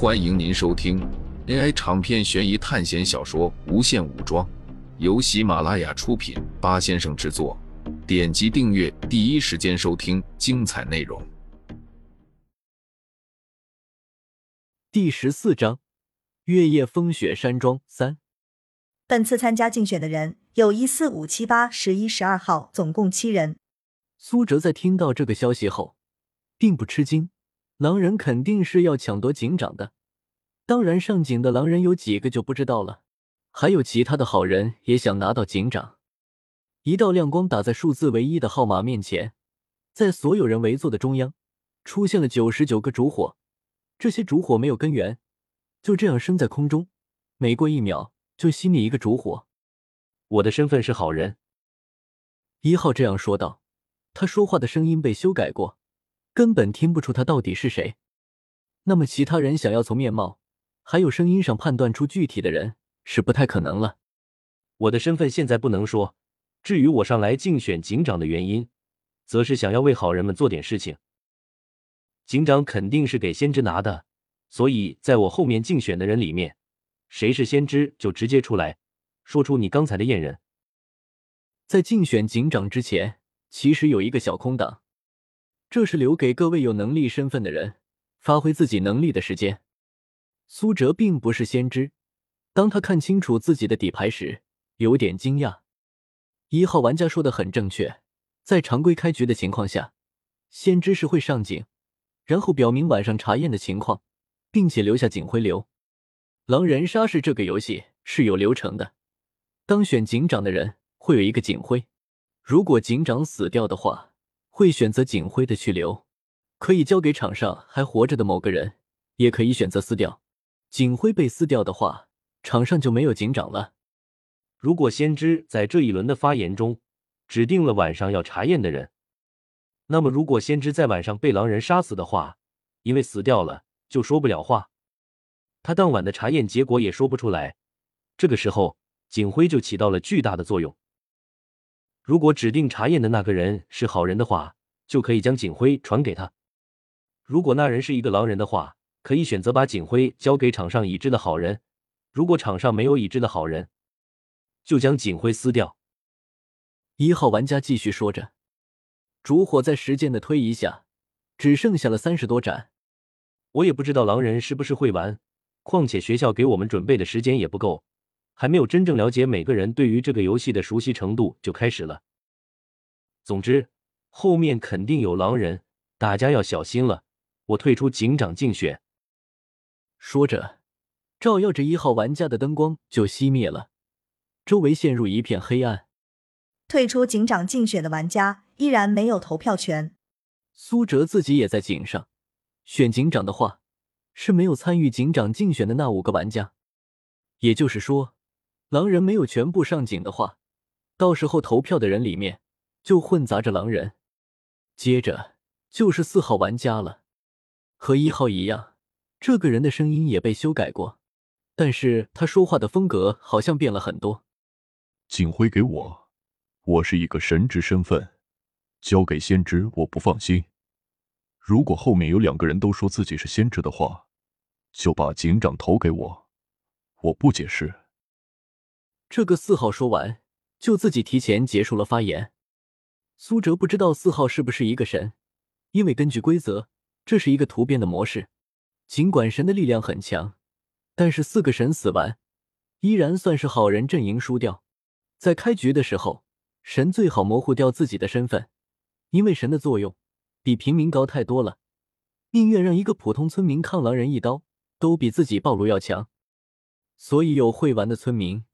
欢迎您收听 AI 长篇悬疑探险小说《无限武装》，由喜马拉雅出品，八先生制作。点击订阅，第一时间收听精彩内容。第十四章：月夜风雪山庄三。本次参加竞选的人有一四五七八十一十二号，总共七人。苏哲在听到这个消息后，并不吃惊。狼人肯定是要抢夺警长的，当然上警的狼人有几个就不知道了，还有其他的好人也想拿到警长。一道亮光打在数字唯一的号码面前，在所有人围坐的中央，出现了九十九个烛火。这些烛火没有根源，就这样升在空中，每过一秒就熄灭一个烛火。我的身份是好人，一号这样说道。他说话的声音被修改过。根本听不出他到底是谁，那么其他人想要从面貌还有声音上判断出具体的人是不太可能了。我的身份现在不能说，至于我上来竞选警长的原因，则是想要为好人们做点事情。警长肯定是给先知拿的，所以在我后面竞选的人里面，谁是先知就直接出来说出你刚才的验人。在竞选警长之前，其实有一个小空档。这是留给各位有能力身份的人发挥自己能力的时间。苏哲并不是先知，当他看清楚自己的底牌时，有点惊讶。一号玩家说的很正确，在常规开局的情况下，先知是会上警，然后表明晚上查验的情况，并且留下警徽流。狼人杀是这个游戏是有流程的，当选警长的人会有一个警徽，如果警长死掉的话。会选择警徽的去留，可以交给场上还活着的某个人，也可以选择撕掉。警徽被撕掉的话，场上就没有警长了。如果先知在这一轮的发言中指定了晚上要查验的人，那么如果先知在晚上被狼人杀死的话，因为死掉了就说不了话，他当晚的查验结果也说不出来。这个时候，警徽就起到了巨大的作用。如果指定查验的那个人是好人的话，就可以将警徽传给他；如果那人是一个狼人的话，可以选择把警徽交给场上已知的好人；如果场上没有已知的好人，就将警徽撕掉。一号玩家继续说着，烛火在时间的推移下只剩下了三十多盏。我也不知道狼人是不是会玩，况且学校给我们准备的时间也不够。还没有真正了解每个人对于这个游戏的熟悉程度就开始了。总之，后面肯定有狼人，大家要小心了。我退出警长竞选。说着，照耀着一号玩家的灯光就熄灭了，周围陷入一片黑暗。退出警长竞选的玩家依然没有投票权。苏哲自己也在井上，选警长的话是没有参与警长竞选的那五个玩家，也就是说。狼人没有全部上警的话，到时候投票的人里面就混杂着狼人。接着就是四号玩家了，和一号一样，这个人的声音也被修改过，但是他说话的风格好像变了很多。警徽给我，我是一个神职身份，交给先知我不放心。如果后面有两个人都说自己是先知的话，就把警长投给我，我不解释。这个四号说完，就自己提前结束了发言。苏哲不知道四号是不是一个神，因为根据规则，这是一个突变的模式。尽管神的力量很强，但是四个神死完，依然算是好人阵营输掉。在开局的时候，神最好模糊掉自己的身份，因为神的作用比平民高太多了，宁愿让一个普通村民抗狼人一刀，都比自己暴露要强。所以有会玩的村民。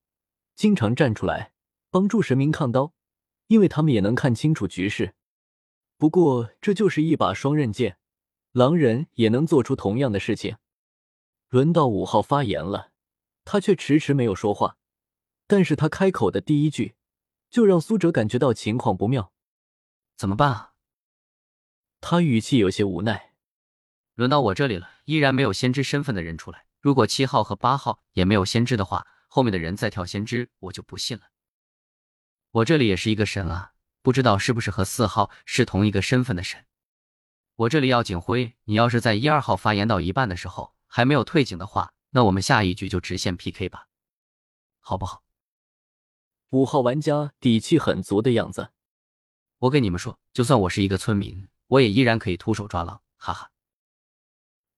经常站出来帮助神明抗刀，因为他们也能看清楚局势。不过这就是一把双刃剑，狼人也能做出同样的事情。轮到五号发言了，他却迟迟没有说话。但是他开口的第一句，就让苏哲感觉到情况不妙。怎么办啊？他语气有些无奈。轮到我这里了，依然没有先知身份的人出来。如果七号和八号也没有先知的话。后面的人再跳先知，我就不信了。我这里也是一个神啊，不知道是不是和四号是同一个身份的神。我这里要警徽，你要是在一二号发言到一半的时候还没有退警的话，那我们下一局就直线 PK 吧，好不好？五号玩家底气很足的样子。我跟你们说，就算我是一个村民，我也依然可以徒手抓狼，哈哈。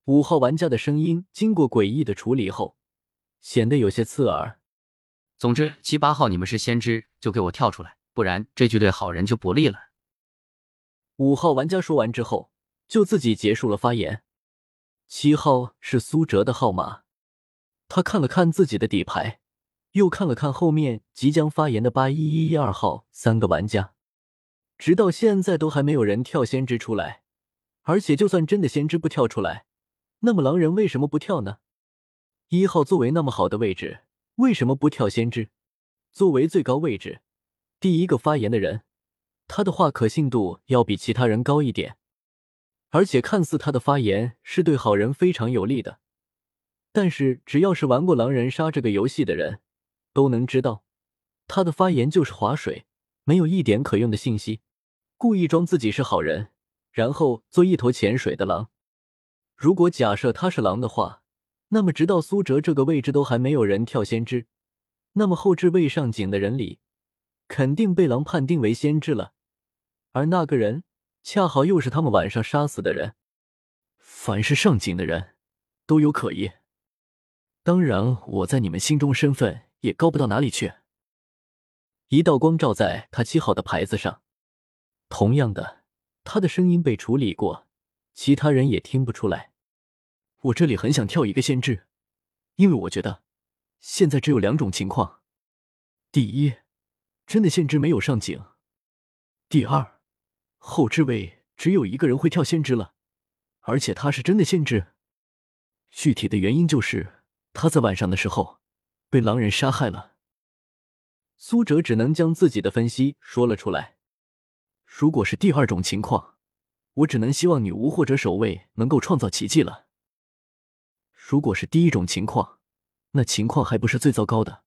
五号玩家的声音经过诡异的处理后，显得有些刺耳。总之，七八号你们是先知，就给我跳出来，不然这局对好人就不利了。五号玩家说完之后，就自己结束了发言。七号是苏哲的号码，他看了看自己的底牌，又看了看后面即将发言的八一一一二号三个玩家，直到现在都还没有人跳先知出来，而且就算真的先知不跳出来。那么狼人为什么不跳呢？一号作为那么好的位置，为什么不跳先知？作为最高位置，第一个发言的人，他的话可信度要比其他人高一点，而且看似他的发言是对好人非常有利的，但是只要是玩过狼人杀这个游戏的人，都能知道，他的发言就是划水，没有一点可用的信息，故意装自己是好人，然后做一头潜水的狼。如果假设他是狼的话，那么直到苏哲这个位置都还没有人跳先知，那么后置未上警的人里，肯定被狼判定为先知了，而那个人恰好又是他们晚上杀死的人。凡是上警的人，都有可疑。当然，我在你们心中身份也高不到哪里去。一道光照在他七号的牌子上，同样的，他的声音被处理过。其他人也听不出来。我这里很想跳一个先知，因为我觉得现在只有两种情况：第一，真的先知没有上警；第二，后置位只有一个人会跳先知了，而且他是真的先知。具体的原因就是他在晚上的时候被狼人杀害了。苏哲只能将自己的分析说了出来。如果是第二种情况，我只能希望女巫或者守卫能够创造奇迹了。如果是第一种情况，那情况还不是最糟糕的。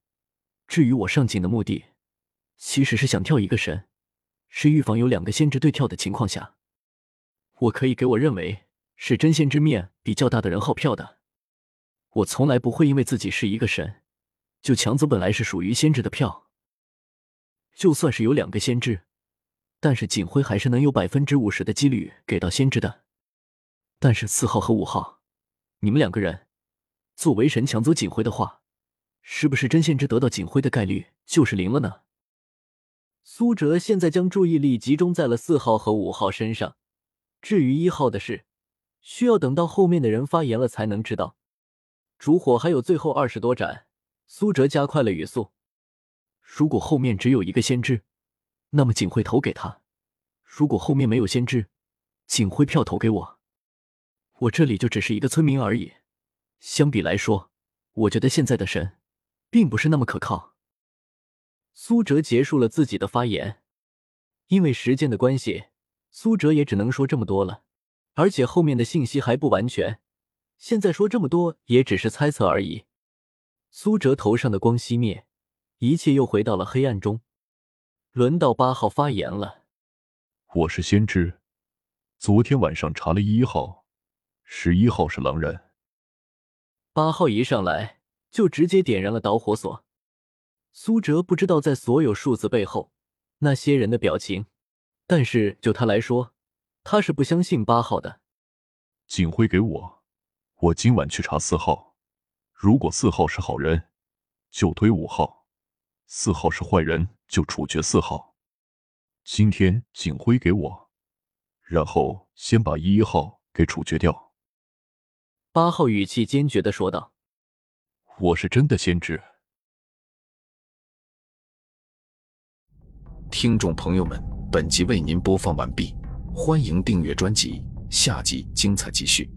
至于我上警的目的，其实是想跳一个神，是预防有两个先知对跳的情况下，我可以给我认为是真先知面比较大的人号票的。我从来不会因为自己是一个神，就抢走本来是属于先知的票。就算是有两个先知。但是警徽还是能有百分之五十的几率给到先知的。但是四号和五号，你们两个人作为神抢走警徽的话，是不是真先知得到警徽的概率就是零了呢？苏哲现在将注意力集中在了四号和五号身上。至于一号的事，需要等到后面的人发言了才能知道。烛火还有最后二十多盏，苏哲加快了语速。如果后面只有一个先知。那么警徽投给他，如果后面没有先知，警徽票投给我。我这里就只是一个村民而已。相比来说，我觉得现在的神，并不是那么可靠。苏哲结束了自己的发言，因为时间的关系，苏哲也只能说这么多了。而且后面的信息还不完全，现在说这么多也只是猜测而已。苏哲头上的光熄灭，一切又回到了黑暗中。轮到八号发言了。我是先知，昨天晚上查了一号、十一号是狼人。八号一上来就直接点燃了导火索。苏哲不知道在所有数字背后那些人的表情，但是就他来说，他是不相信八号的。警徽给我，我今晚去查四号。如果四号是好人，就推五号；四号是坏人。就处决四号。今天警徽给我，然后先把一号给处决掉。八号语气坚决的说道：“我是真的先知。”听众朋友们，本集为您播放完毕，欢迎订阅专辑，下集精彩继续。